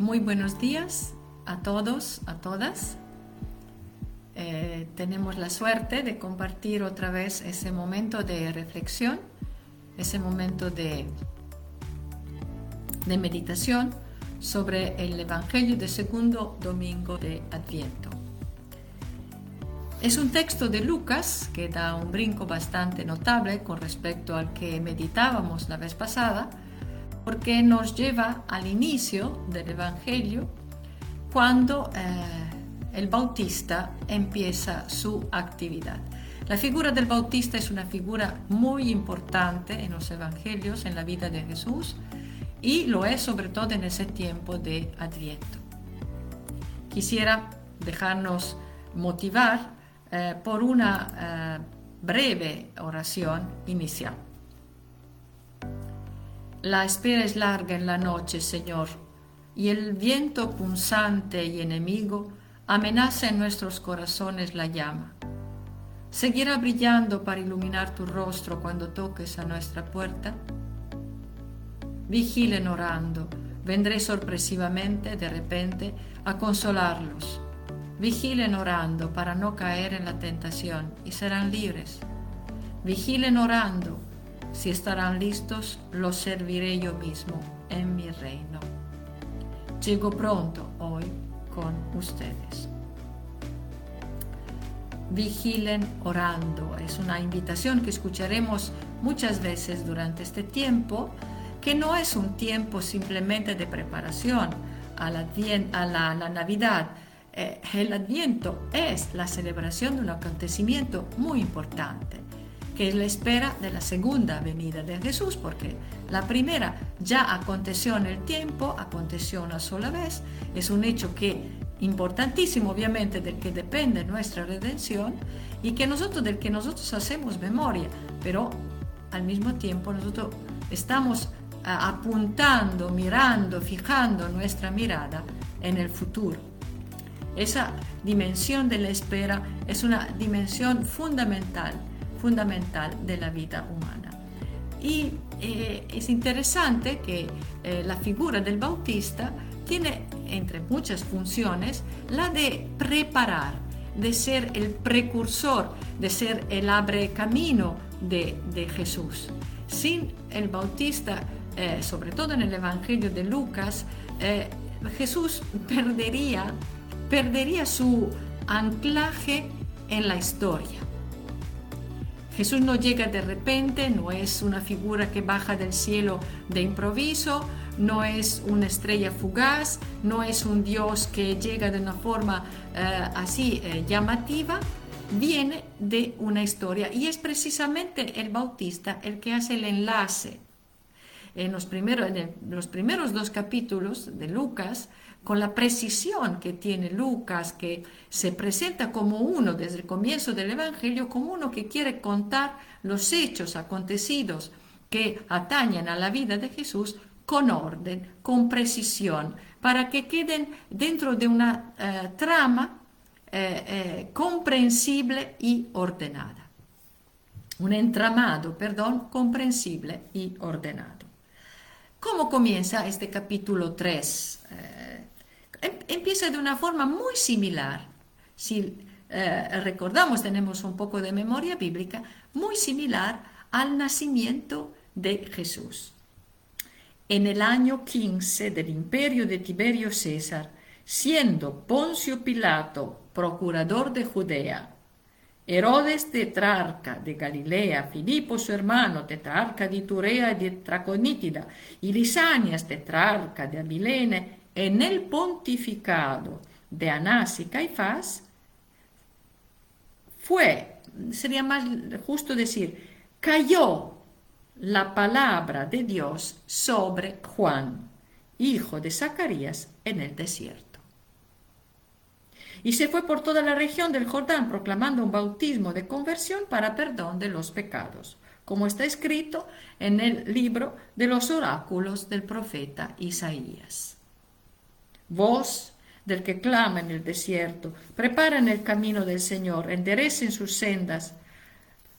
Muy buenos días a todos, a todas. Eh, tenemos la suerte de compartir otra vez ese momento de reflexión, ese momento de, de meditación sobre el Evangelio del segundo domingo de Adviento. Es un texto de Lucas que da un brinco bastante notable con respecto al que meditábamos la vez pasada, porque nos lleva al inicio del Evangelio cuando eh, el bautista empieza su actividad. La figura del bautista es una figura muy importante en los Evangelios, en la vida de Jesús, y lo es sobre todo en ese tiempo de Adviento. Quisiera dejarnos motivar eh, por una eh, breve oración inicial. La espera es larga en la noche, Señor, y el viento punzante y enemigo amenaza en nuestros corazones la llama. ¿Seguirá brillando para iluminar tu rostro cuando toques a nuestra puerta? Vigilen orando, vendré sorpresivamente, de repente, a consolarlos. Vigilen orando para no caer en la tentación y serán libres. Vigilen orando, si estarán listos, los serviré yo mismo en mi reino. Llego pronto hoy con ustedes. Vigilen orando. Es una invitación que escucharemos muchas veces durante este tiempo, que no es un tiempo simplemente de preparación a la, a la, Navidad. Eh, el Adviento es la celebración de un acontecimiento muy importante que es la espera de la segunda venida de Jesús, porque la primera ya aconteció en el tiempo, aconteció una sola vez, es un hecho que importantísimo obviamente del que depende nuestra redención y que nosotros del que nosotros hacemos memoria, pero al mismo tiempo nosotros estamos ah, apuntando, mirando, fijando nuestra mirada en el futuro. Esa dimensión de la espera es una dimensión fundamental fundamental de la vida humana. Y eh, es interesante que eh, la figura del bautista tiene, entre muchas funciones, la de preparar, de ser el precursor, de ser el abre camino de, Jesús. Sin el bautista, eh, sobre todo en el Evangelio de Lucas, Jesús perdería, perdería su anclaje en la historia. Jesús no llega de repente, no es una figura que baja del cielo de improviso, no es una estrella fugaz, no es un Dios que llega de una forma eh, así eh, llamativa, viene de una historia y es precisamente el Bautista el que hace el enlace. En los primeros, en los primeros dos capítulos de Lucas, con la precisión que tiene Lucas, que se presenta como uno desde el comienzo del Evangelio, como uno que quiere contar los hechos acontecidos que atañen a la vida de Jesús con orden, con precisión, para que queden dentro de una eh, trama eh, eh, comprensible y ordenada. Un entramado, perdón, comprensible y ordenado. ¿Cómo comienza este capítulo 3? Em, empieza de una forma muy similar. Si eh, recordamos, tenemos un poco de memoria bíblica, muy similar al nacimiento de Jesús. En el año 15 del imperio de Tiberio César, siendo Poncio Pilato procurador de Judea, Herodes tetrarca de Galilea, Filipo su hermano tetrarca de Turea y de Traconítida, y Lisanias tetrarca de Abilene, en el pontificado de Anás y Caifás fue, sería más justo decir, cayó la palabra de Dios sobre Juan, hijo de Zacarías, en el desierto. Y se fue por toda la región del Jordán proclamando un bautismo de conversión para perdón de los pecados, como está escrito en el libro de los oráculos del profeta Isaías voz del que clama en el desierto, preparen el camino del Señor, enderecen sus sendas.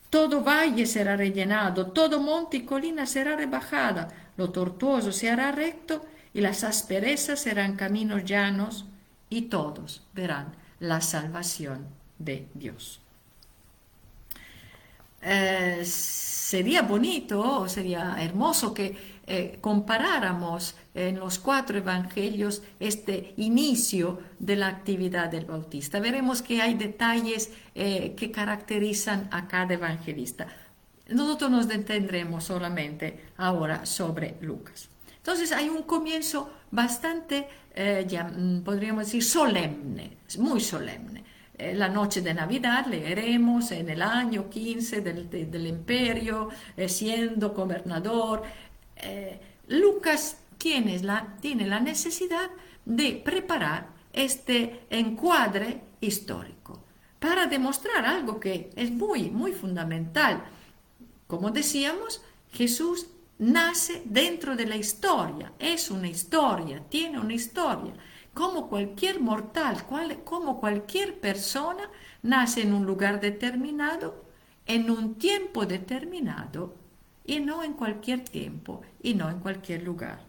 Todo valle será rellenado, todo monte y colina será rebajada, lo tortuoso se hará recto y las asperezas serán caminos llanos y todos verán la salvación de Dios. Eh, sería bonito, sería hermoso que eh, comparáramos en los cuatro evangelios este inicio de la actividad del bautista. Veremos que hay detalles eh, que caracterizan a cada evangelista. Nosotros nos detendremos solamente ahora sobre Lucas. Entonces hay un comienzo bastante, ya, mm, podríamos decir, solemne, muy solemne. Eh, la noche de Navidad leeremos en el año 15 del, imperio, eh, siendo gobernador. Eh, Lucas tiene la, tiene la necesidad de preparar este encuadre histórico para demostrar algo que es muy, muy fundamental. Como decíamos, Jesús nace dentro de la historia, es una historia, tiene una historia como cualquier mortal, como cualquier persona, nace en un lugar determinado, en un tiempo determinado, y no en cualquier tiempo y no en cualquier lugar.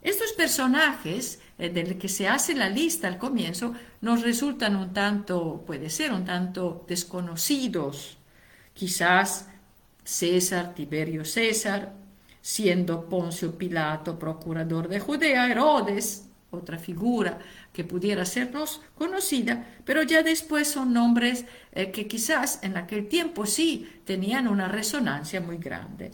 Estos personajes eh, del que se hace la lista al comienzo nos resultan un tanto, puede ser un tanto desconocidos. Quizás César, Tiberio César, siendo Poncio Pilato procurador de Judea, Herodes, otra figura que pudiera sernos conocida, pero ya después son nombres eh, que quizás en aquel tiempo sí tenían una resonancia muy grande.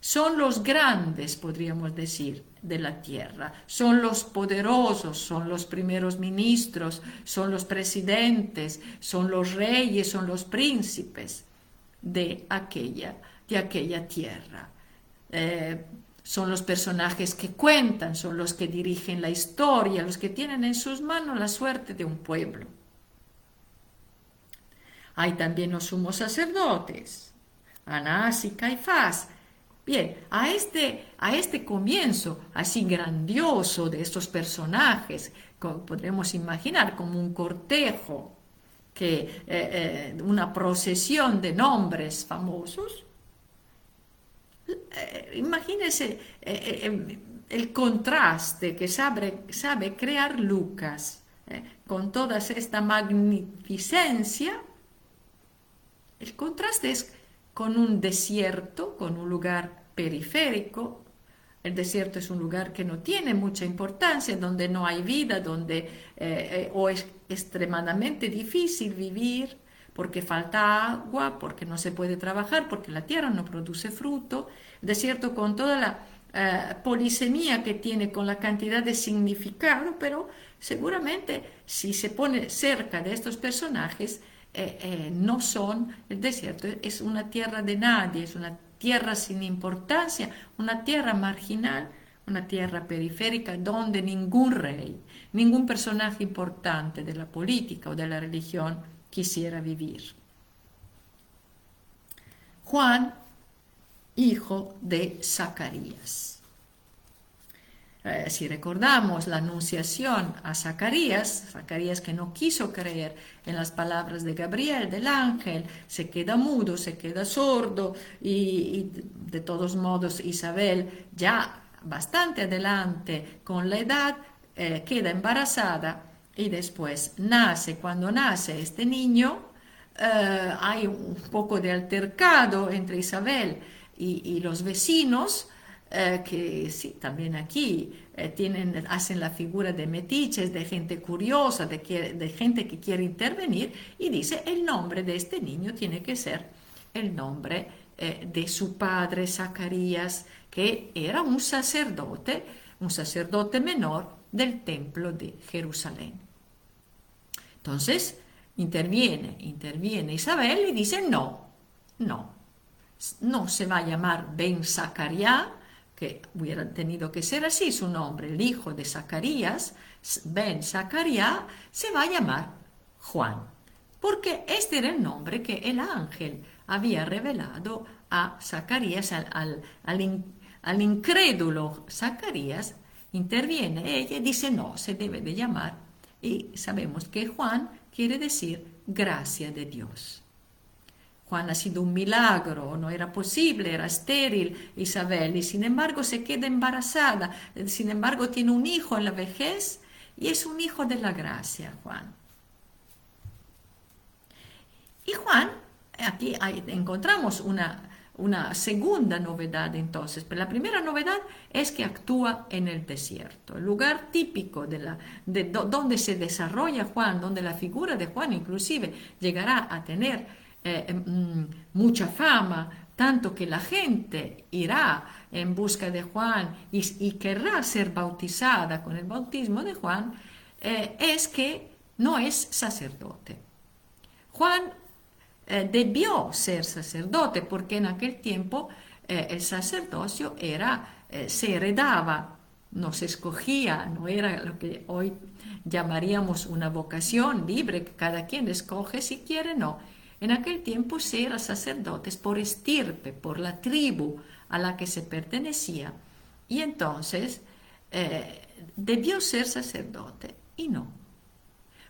Son los grandes, podríamos decir, de la tierra, son los poderosos, son los primeros ministros, son los presidentes, son los reyes, son los príncipes de aquella, de aquella tierra. Eh, son los personajes que cuentan, son los que dirigen la historia, los que tienen en sus manos la suerte de un pueblo. Hay también los sumos sacerdotes, Anás y Caifás. Bien, a este, a este comienzo así grandioso de estos personajes, como podremos imaginar como un cortejo, que, eh, eh, una procesión de nombres famosos, eh, imagínese eh, eh, el contraste que sabe, crear Lucas con toda esta magnificencia. El contraste es con un desierto, con un lugar periférico. El desierto es un lugar que no tiene mucha importancia, donde no hay vida, donde o es extremadamente difícil vivir porque falta agua, porque no se puede trabajar, porque la tierra no produce fruto, desierto con toda la eh, polisemía que tiene, con la cantidad de significado, pero seguramente si se pone cerca de estos personajes, eh, eh, no son, el desierto es una tierra de nadie, es una tierra sin importancia, una tierra marginal, una tierra periférica donde ningún rey, ningún personaje importante de la política o de la religión quisiera vivir. Juan, hijo de Zacarías. Eh, si recordamos la anunciación a Zacarías, Zacarías que no quiso creer en las palabras de Gabriel, del ángel, se queda mudo, se queda sordo y, de todos modos Isabel ya bastante adelante con la edad eh, queda embarazada y después nace, cuando nace este niño, eh, hay un poco de altercado entre Isabel y, los vecinos, eh, que sí, también aquí eh, tienen, hacen la figura de metiches, de gente curiosa, de, de gente que quiere intervenir, y dice, el nombre de este niño tiene que ser el nombre de su padre Zacarías, que era un sacerdote, un sacerdote menor del templo de Jerusalén. Entonces interviene, interviene Isabel y dice no, no, no se va a llamar Ben Zacarías, que hubiera tenido que ser así su nombre, el hijo de Zacarías, Ben Zacarías, se va a llamar Juan, porque este era el nombre que el ángel había revelado a Zacarías, al, al incrédulo Zacarías, interviene ella y dice no, se debe de llamar y sabemos que Juan quiere decir gracia de Dios. Juan ha sido un milagro, no era posible, era estéril Isabel y sin embargo se queda embarazada, sin embargo tiene un hijo en la vejez y es un hijo de la gracia, Juan. Y Juan, aquí encontramos una, una segunda novedad entonces. Pero la primera novedad es que actúa en el desierto, el lugar típico de, la, de donde se desarrolla Juan, donde la figura de Juan inclusive llegará a tener eh, mm, mucha fama, tanto que la gente irá en busca de Juan y, querrá ser bautizada con el bautismo de Juan, eh, es que no es sacerdote. Juan eh, debió ser sacerdote porque en aquel tiempo eh, el sacerdocio era, eh, se heredaba, no se escogía, no era lo que hoy llamaríamos una vocación libre, que cada quien escoge si quiere, no. En aquel tiempo se era sacerdotes por estirpe, por la tribu a la que se pertenecía, y entonces debió ser sacerdote y no.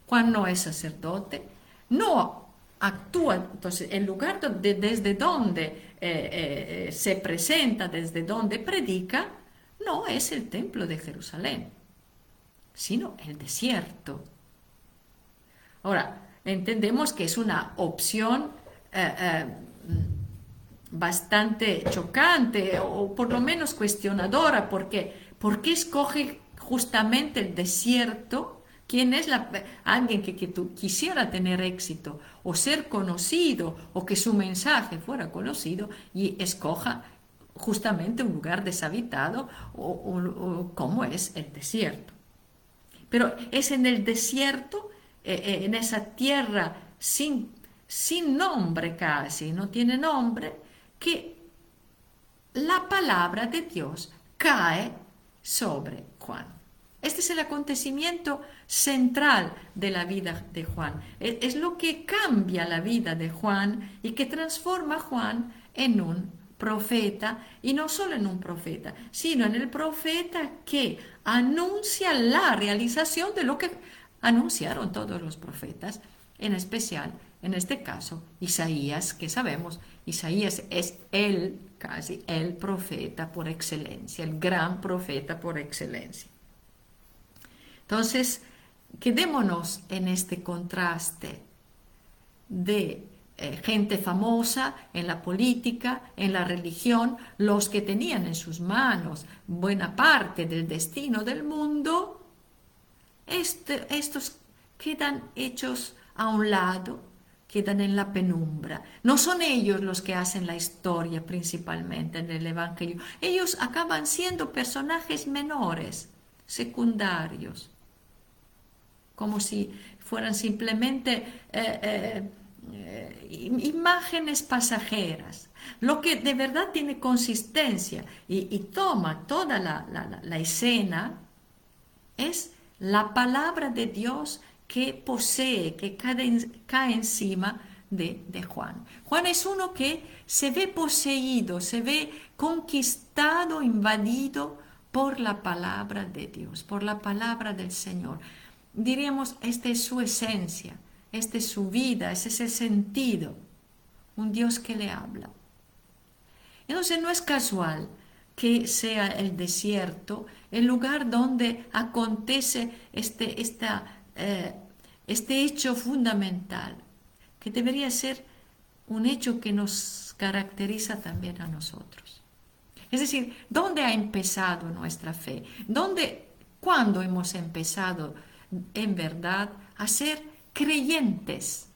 Cuando es sacerdote, no actúa, entonces el lugar desde donde eh, eh, se presenta, desde donde predica, no es el templo de Jerusalén, sino el desierto. Ahora, entendemos que es una opción eh, bastante chocante o por lo menos cuestionadora, porque ¿por qué escoge justamente el desierto ¿Quién es alguien que, que quisiera tener éxito o ser conocido o que su mensaje fuera conocido y escoja justamente un lugar deshabitado o, como es el desierto? Pero es en el desierto, eh, eh, en esa tierra sin nombre casi, no tiene nombre, que la palabra de Dios cae sobre Juan. Este es el acontecimiento central de la vida de Juan. Es, lo que cambia la vida de Juan y que transforma a Juan en un profeta, y no solo en un profeta, sino en el profeta que anuncia la realización de lo que anunciaron todos los profetas, en especial, en este caso, Isaías, que sabemos, Isaías es el, casi el profeta por excelencia, el gran profeta por excelencia. Entonces, quedémonos en este contraste de eh, gente famosa en la política, en la religión, los que tenían en sus manos buena parte del destino del mundo, este, estos quedan hechos a un lado, quedan en la penumbra. No son ellos los que hacen la historia principalmente en el Evangelio. Ellos acaban siendo personajes menores, secundarios como si fueran simplemente eh, eh, eh, imágenes pasajeras. Lo que de verdad tiene consistencia y, toma toda la, escena es la palabra de Dios que posee, que cae, encima de, de, Juan. Juan es uno que se ve poseído, se ve conquistado, invadido por la palabra de Dios, por la palabra del Señor diríamos, esta es su esencia, esta es su vida, ese es el sentido, un Dios que le habla. Entonces no es casual que sea el desierto el lugar donde acontece este, eh, este hecho fundamental, que debería ser un hecho que nos caracteriza también a nosotros. Es decir, ¿dónde ha empezado nuestra fe? ¿Dónde, cuándo hemos empezado en verdad a ser creyentes.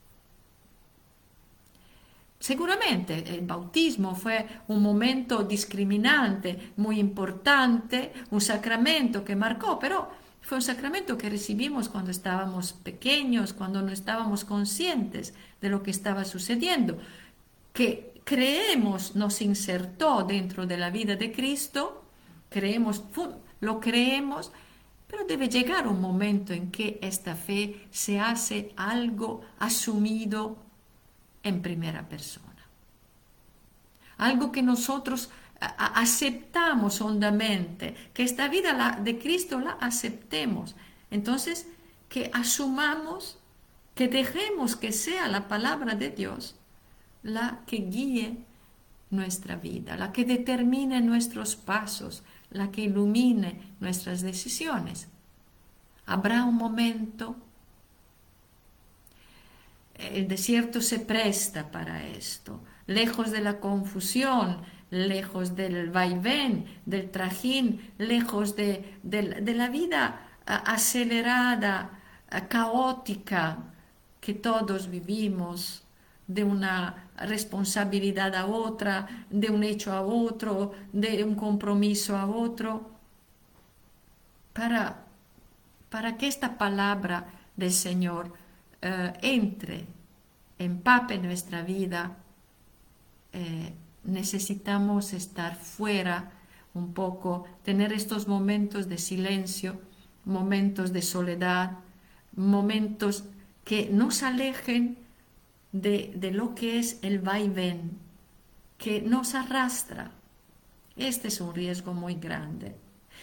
Seguramente el bautismo fue un momento discriminante, muy importante, un sacramento que marcó, pero fue un sacramento que recibimos cuando estábamos pequeños, cuando no estábamos conscientes de lo que estaba sucediendo, que creemos nos insertó dentro de la vida de Cristo, creemos, lo creemos pero debe llegar un momento en que esta fe se hace algo asumido en primera persona. Algo que nosotros aceptamos hondamente, que esta vida de Cristo la aceptemos. Entonces, que asumamos, que dejemos que sea la palabra de Dios la que guíe nuestra vida, la que determine nuestros pasos, la que ilumine nuestras decisiones. Habrá un momento, el desierto se presta para esto, lejos de la confusión, lejos del vaivén, del trajín, lejos de, de la vida acelerada, caótica que todos vivimos, de una responsabilidad a otra, de un hecho a otro, de un compromiso a otro, para, para que esta palabra del Señor eh, entre, empape nuestra vida, eh, necesitamos estar fuera un poco, tener estos momentos de silencio, momentos de soledad, momentos que nos alejen de, lo que es el vaivén, que nos arrastra. Este es un riesgo muy grande.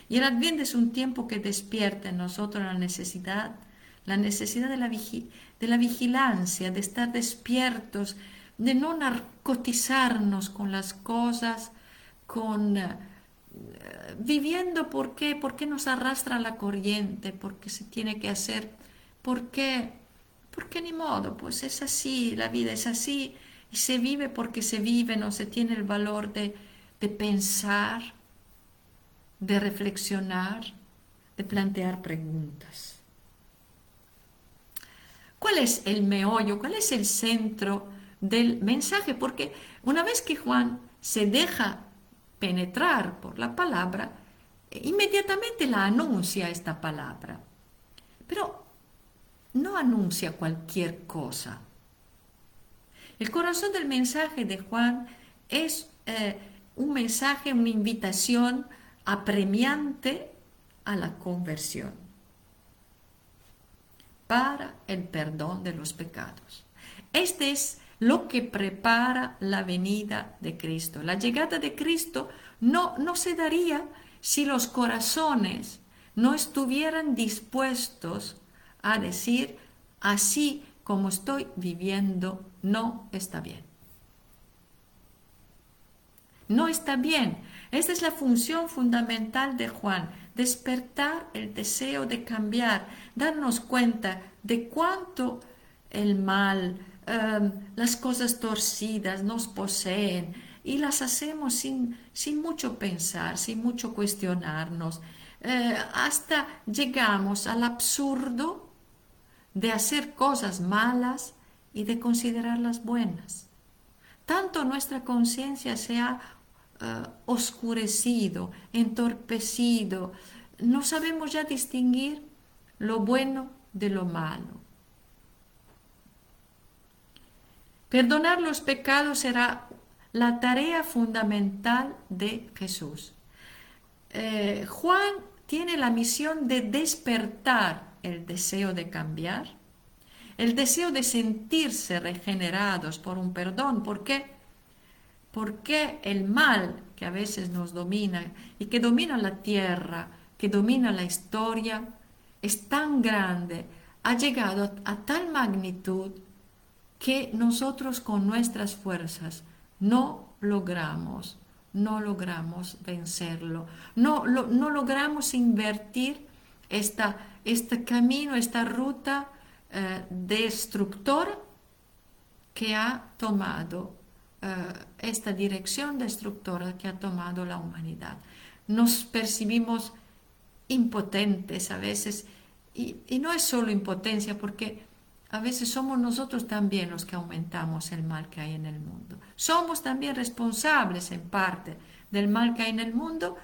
Y el Adviento es un tiempo que despierta en nosotros la necesidad, la necesidad de la, de la vigilancia, de estar despiertos, de no narcotizarnos con las cosas, con eh, viviendo por qué, por qué nos arrastra la corriente, por qué se tiene que hacer, por qué porque ni modo, pues es así, la vida es así y se vive porque se vive, no se tiene el valor de, de pensar, de reflexionar, de plantear preguntas. ¿Cuál es el meollo? ¿Cuál es el centro del mensaje? Porque una vez que Juan se deja penetrar por la palabra, inmediatamente la anuncia esta palabra. Pero no anuncia cualquier cosa. El corazón del mensaje de Juan es eh, un mensaje, una invitación apremiante a la conversión para el perdón de los pecados. Este es lo que prepara la venida de Cristo. La llegada de Cristo no, no se daría si los corazones no estuvieran dispuestos a decir, así como estoy viviendo, no está bien. No está bien. Esta es la función fundamental de Juan, despertar el deseo de cambiar, darnos cuenta de cuánto el mal, em, las cosas torcidas nos poseen y las hacemos sin, sin mucho pensar, sin mucho cuestionarnos. Eh, hasta llegamos al absurdo de hacer cosas malas y de considerarlas buenas. Tanto nuestra conciencia se ha eh, oscurecido, entorpecido, no sabemos ya distinguir lo bueno de lo malo. Perdonar los pecados será la tarea fundamental de Jesús. Eh, Juan tiene la misión de despertar el deseo de cambiar, el deseo de sentirse regenerados por un perdón. ¿Por qué? Porque el mal que a veces nos domina y que domina la tierra, que domina la historia, es tan grande, ha llegado a tal magnitud que nosotros con nuestras fuerzas no logramos, no logramos vencerlo, no, no logramos invertir esta este camino, esta ruta eh, destructora que ha tomado, eh, esta dirección destructora que ha tomado la humanidad. Nos percibimos impotentes a veces y, y no es solo impotencia porque a veces somos nosotros también los que aumentamos el mal que hay en el mundo. Somos también responsables en parte del mal que hay en el mundo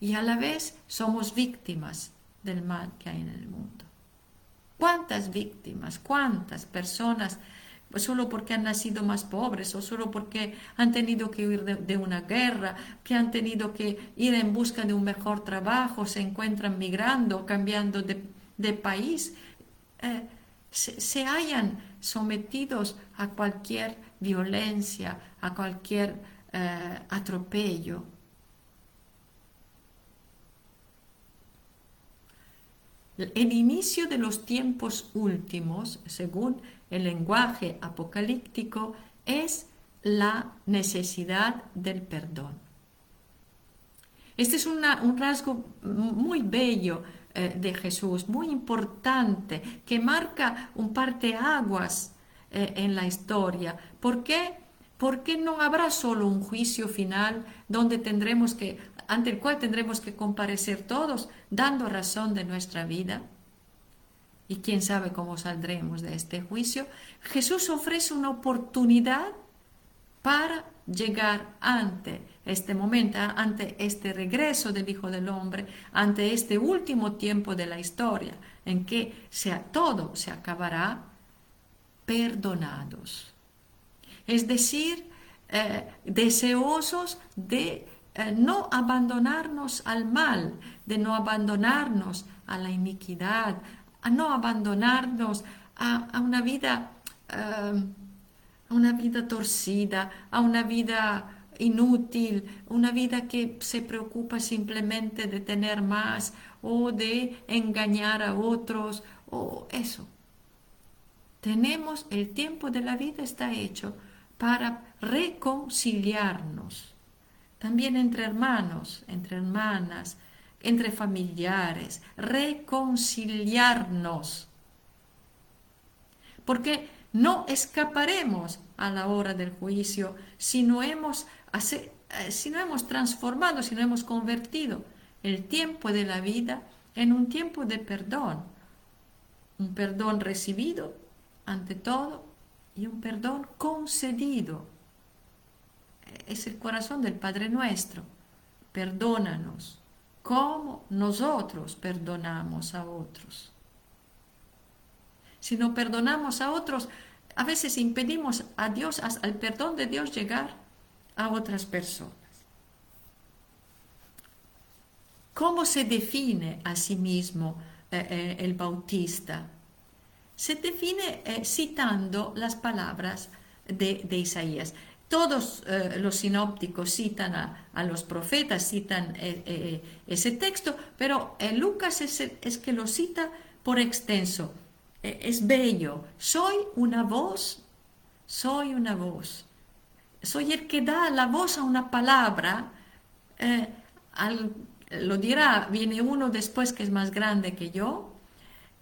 y a la vez somos víctimas del mal que hay en el mundo. ¿Cuántas víctimas, cuántas personas, pues solo porque han nacido más pobres o solo porque han tenido que huir de, una guerra, que han tenido que ir en busca de un mejor trabajo, se encuentran migrando, cambiando de, país, eh, se, hayan sometidos a cualquier violencia, a cualquier eh, atropello? El inicio de los tiempos últimos, según el lenguaje apocalíptico, es la necesidad del perdón. Este es un rasgo muy bello eh, de Jesús, muy importante, que marca un parteaguas eh, en la historia. ¿Por qué? Porque no habrá solo un juicio final donde tendremos que, ante el cual tendremos que comparecer todos, dando razón de nuestra vida. Y quién sabe cómo saldremos de este juicio. Jesús ofrece una oportunidad para llegar ante este momento, ante este regreso del Hijo del Hombre, ante este último tiempo de la historia, en que sea, todo se acabará perdonados. Es decir, eh, deseosos de eh, no abandonarnos al mal, de no abandonarnos a la iniquidad, a no abandonarnos a, una vida eh, a una vida torcida, a una vida inútil, una vida que se preocupa simplemente de tener más o de engañar a otros o eso. Tenemos el tiempo de la vida está hecho para reconciliarnos, también entre hermanos, entre hermanas, entre familiares, reconciliarnos. Porque no escaparemos a la hora del juicio si no hemos, eh, si no hemos transformado, si no hemos convertido el tiempo de la vida en un tiempo de perdón. Un perdón recibido ante todo y un perdón concedido. Es el corazón del Padre nuestro. Perdónanos como nosotros perdonamos a otros. Si no perdonamos a otros, a veces impedimos a Dios, al perdón de Dios llegar a otras personas. ¿Cómo se define a sí mismo eh, eh, el bautista? Se define eh, citando las palabras de, Isaías. Todos los sinópticos citan a, los profetas, citan ese texto, pero Lucas es, es que lo cita por extenso. Es bello. Soy una voz, soy una voz. Soy el que da la voz a una palabra. Eh, lo dirá, viene uno después que es más grande que yo,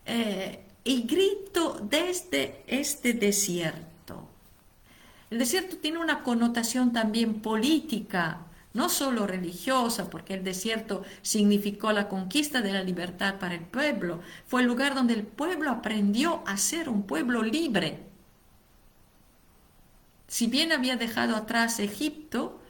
eh, y grito desde este desierto. El desierto tiene una connotación también política, no solo religiosa, porque el desierto significó la conquista de la libertad para el pueblo, fue el lugar donde el pueblo aprendió a ser un pueblo libre. Si bien había dejado atrás Egipto,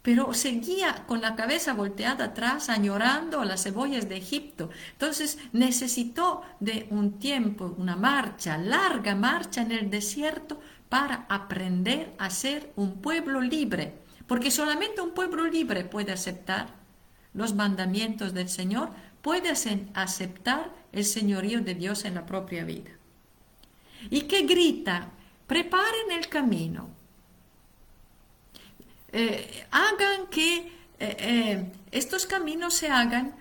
pero seguía con la cabeza volteada atrás, añorando a las cebollas de Egipto. Entonces necesitó de un tiempo, una marcha, larga marcha en el desierto para aprender a ser un pueblo libre porque solamente un pueblo libre puede aceptar los mandamientos del Señor, puede aceptar el señorío de Dios en la propia vida. Y que grita, preparen el camino, eh, hagan que eh, eh, estos caminos se hagan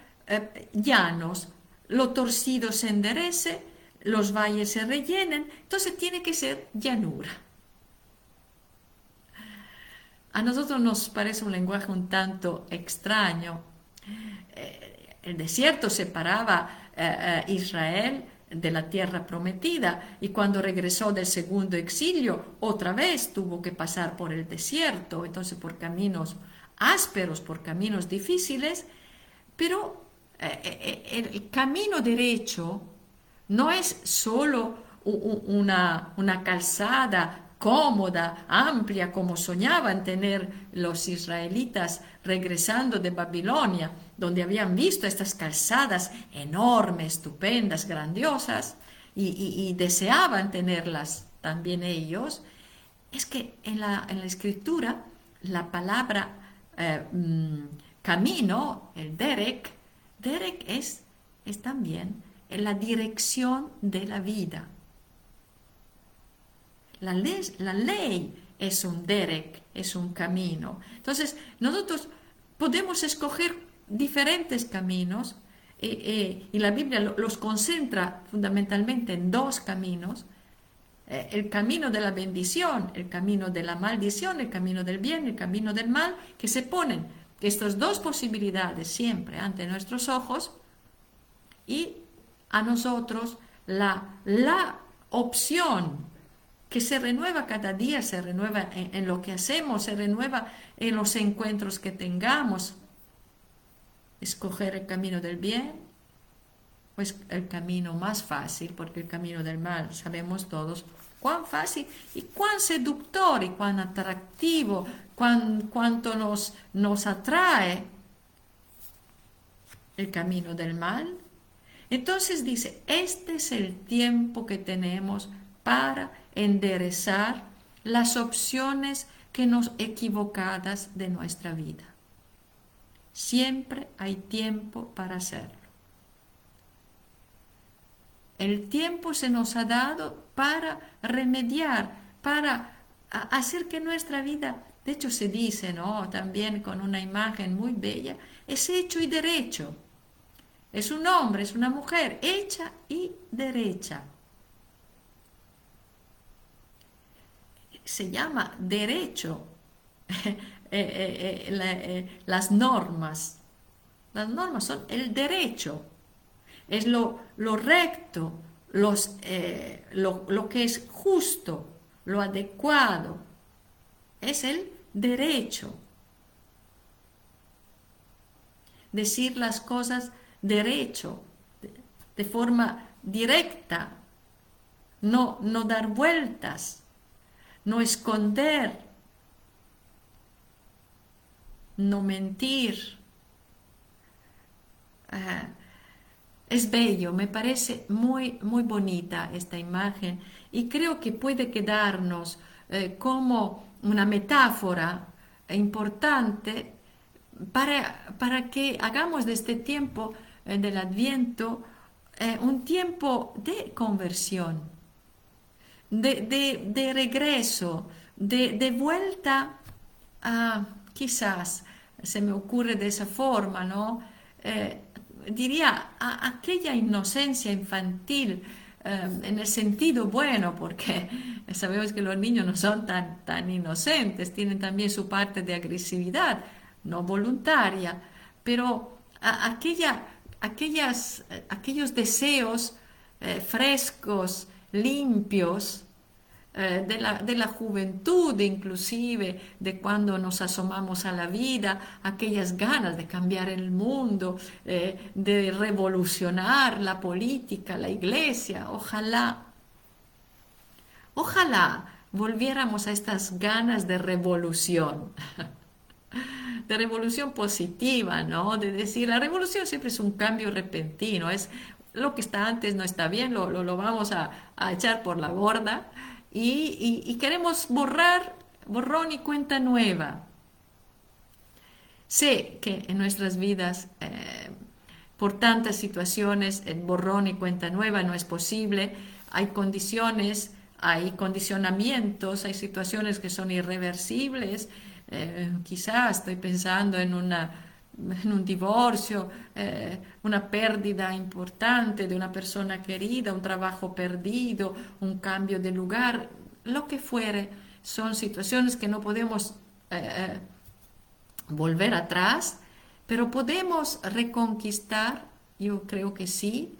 llanos, lo torcido se enderece, los valles se rellenen, entonces tiene que ser llanura. A nosotros nos parece un lenguaje un tanto extraño. Eh, el desierto separaba a eh, Israel de la tierra prometida y cuando regresó del segundo exilio otra vez tuvo que pasar por el desierto, entonces por caminos ásperos, por caminos difíciles, pero eh, el camino derecho no es solo una, una calzada cómoda, amplia, como soñaban tener los israelitas regresando de Babilonia, donde habían visto estas calzadas enormes, estupendas, grandiosas, y, deseaban tenerlas también ellos, es que en la, escritura la palabra eh, mm, camino, el derek, derek es, es también en la dirección de la vida. La ley, es un derek, es un camino. Entonces, nosotros podemos escoger diferentes caminos eh, eh, y la Biblia los concentra fundamentalmente en dos caminos, eh, el camino de la bendición, el camino de la maldición, el camino del bien, el camino del mal, que se ponen estas dos posibilidades siempre ante nuestros ojos y a nosotros la, la opción que se renueva cada día, se renueva en, lo que hacemos, se renueva en los encuentros que tengamos. Escoger el camino del bien o es el camino más fácil, porque el camino del mal sabemos todos cuán fácil y cuán seductor y cuán atractivo, cuán, cuánto nos, nos atrae el camino del mal. Entonces dice, este es el tiempo que tenemos para enderezar las opciones que nos equivocadas de nuestra vida. Siempre hay tiempo para hacerlo. El tiempo se nos ha dado para remediar, para hacer que nuestra vida, de hecho se dice, ¿no? También con una imagen muy bella, es hecho y derecho. Es un hombre, es una mujer, hecha y derecha. se llama derecho eh, eh, eh, las normas. Las normas son el derecho, es lo, lo recto, los, lo, lo que es justo, lo adecuado, es el derecho. Decir las cosas derecho, de, forma directa, no, no dar vueltas no esconder, no mentir. Ah, es bello, me parece muy, muy bonita esta imagen y creo que puede quedarnos eh, como una metáfora importante para, para, que hagamos de este tiempo del adviento eh, un tiempo de conversión de, regreso, de, vuelta a, quizás, se me ocurre de esa forma, ¿no? Eh, diría, a aquella inocencia infantil, eh, en el sentido bueno, porque sabemos que los niños no son tan, tan inocentes, tienen también su parte de agresividad, no voluntaria, pero aquella, aquellas, aquellos deseos eh, frescos, limpios, eh, de, la, de, la, juventud inclusive, de cuando nos asomamos a la vida, aquellas ganas de cambiar el mundo, eh, de revolucionar la política, la iglesia. Ojalá, ojalá volviéramos a estas ganas de revolución. de revolución positiva, ¿no? De decir, la revolución siempre es un cambio repentino, es lo que está antes no está bien, lo, lo, vamos a, echar por la borda y, queremos borrar, borrón y cuenta nueva. Sé que en nuestras vidas, eh, por tantas situaciones, el borrón y cuenta nueva no es posible. Hay condiciones, hay condicionamientos, hay situaciones que son irreversibles. Eh, quizás estoy pensando en una un divorcio, eh, una pérdida importante de una persona querida, un trabajo perdido, un cambio de lugar, lo que fuere, son situaciones que no podemos eh, eh, volver atrás, pero podemos reconquistar, yo creo que sí,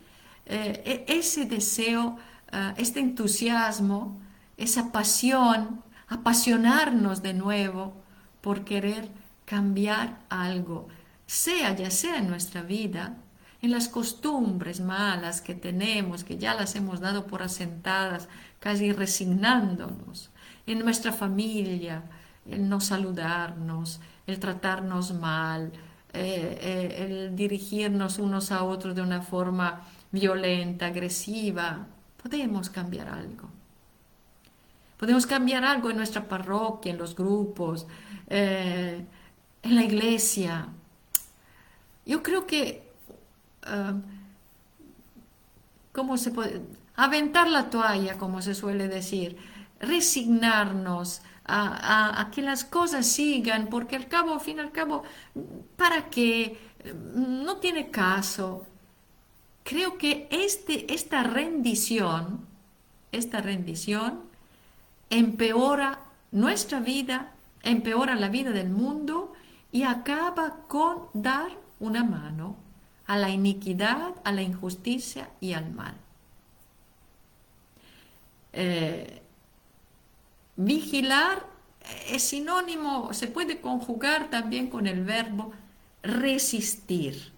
e-, ese deseo, este entusiasmo, esa pasión, apasionarnos de nuevo por querer cambiar algo sea ya sea en nuestra vida, en las costumbres malas que tenemos, que ya las hemos dado por asentadas, casi resignándonos, en nuestra familia, el no saludarnos, el tratarnos mal, eh, eh, el dirigirnos unos a otros de una forma violenta, agresiva, podemos cambiar algo. Podemos cambiar algo en nuestra parroquia, en los grupos, eh, en la iglesia, yo creo que, ah, ¿cómo se puede? Aventar la toalla, como se suele decir, resignarnos a, que las cosas sigan, porque al cabo, al fin y al cabo, ¿para qué? No tiene caso. Creo que este, esta rendición esta rendición empeora nuestra vida, empeora la vida del mundo y acaba con dar una mano a la iniquidad, a la injusticia y al mal. Eh, vigilar es sinónimo, se puede conjugar también con el verbo resistir.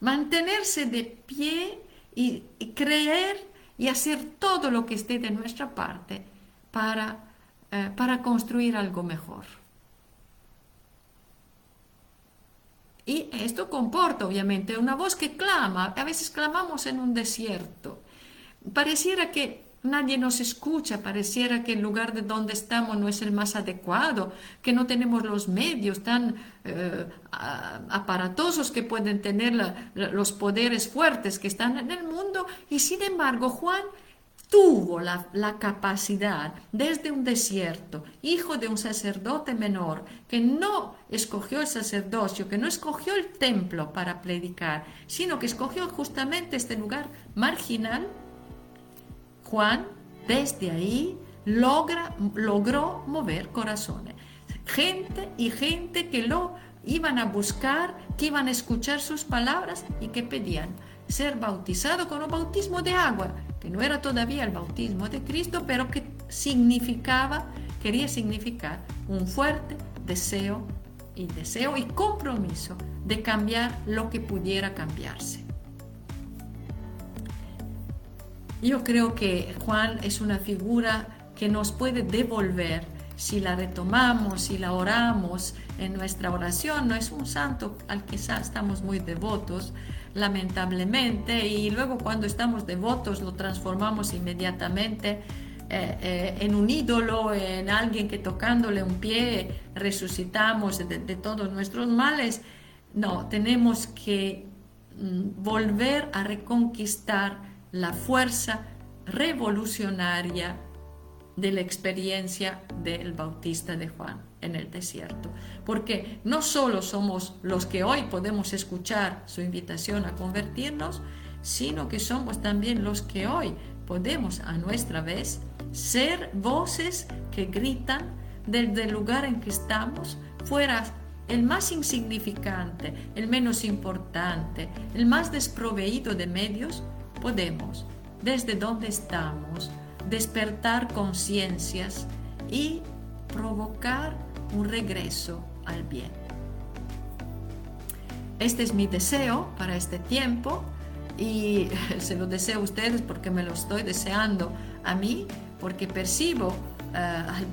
Mantenerse de pie y, creer y hacer todo lo que esté de nuestra parte para, eh, para construir algo mejor. Y esto comporta, obviamente, una voz que clama. A veces clamamos en un desierto. Pareciera que nadie nos escucha, pareciera que el lugar de donde estamos no es el más adecuado, que no tenemos los medios tan eh, aparatosos que pueden tener los poderes fuertes que están en el mundo. Y sin embargo, Juan tuvo la, capacidad desde un desierto, hijo de un sacerdote menor, que no escogió el sacerdocio, que no escogió el templo para predicar, sino que escogió justamente este lugar marginal, Juan desde ahí logra, logró mover corazones. Gente y gente que lo iban a buscar, que iban a escuchar sus palabras y que pedían ser bautizado con un bautismo de agua, que no era todavía el bautismo de Cristo, pero que significaba, quería significar un fuerte deseo y deseo y compromiso de cambiar lo que pudiera cambiarse. Yo creo que Juan es una figura que nos puede devolver si la retomamos, si la oramos en nuestra oración. No es un santo al que estamos muy devotos, lamentablemente, y luego cuando estamos devotos lo transformamos inmediatamente eh, eh, en un ídolo, en alguien que tocándole un pie resucitamos de, todos nuestros males. No, tenemos que mm, volver a reconquistar la fuerza revolucionaria de la experiencia del Bautista de Juan en el desierto. Porque no solo somos los que hoy podemos escuchar su invitación a convertirnos, sino que somos también los que hoy podemos a nuestra vez ser voces que gritan desde el lugar en que estamos, fuera el más insignificante, el menos importante, el más desproveído de medios, podemos, desde donde estamos, despertar conciencias y provocar un regreso al bien. Este es mi deseo para este tiempo y se lo deseo a ustedes porque me lo estoy deseando a mí, porque percibo eh, al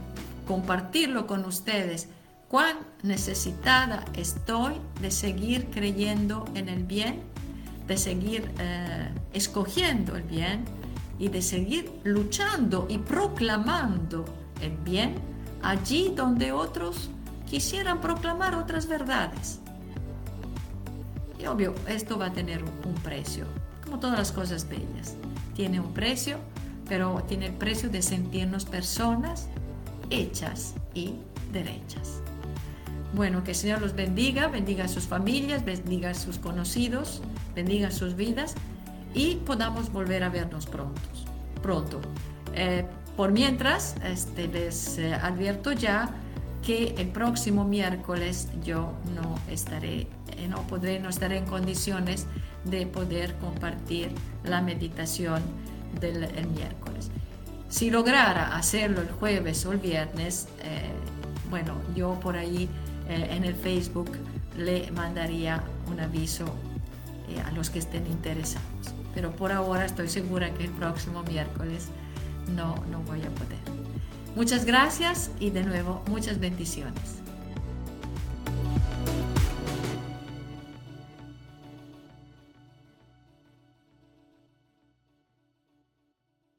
compartirlo con ustedes cuán necesitada estoy de seguir creyendo en el bien, de seguir eh, escogiendo el bien y de seguir luchando y proclamando el bien allí donde otros quisieran proclamar otras verdades. Y obvio, esto va a tener un precio, como todas las cosas bellas. Tiene un precio, pero tiene el precio de sentirnos personas hechas y derechas. Bueno, que el Señor los bendiga, bendiga a sus familias, bendiga a sus conocidos, bendiga sus vidas y podamos volver a vernos pronto. pronto. Eh, por mientras, este, les eh, advierto ya que el próximo miércoles yo no estaré, eh, no podré, no estaré en condiciones de poder compartir la meditación del miércoles. Si lograra hacerlo el jueves o el viernes, bueno, yo por ahí en el Facebook le mandaría un aviso a los que estén interesados. Pero por ahora estoy segura que el próximo miércoles no, no voy a poder. Muchas gracias y de nuevo muchas bendiciones.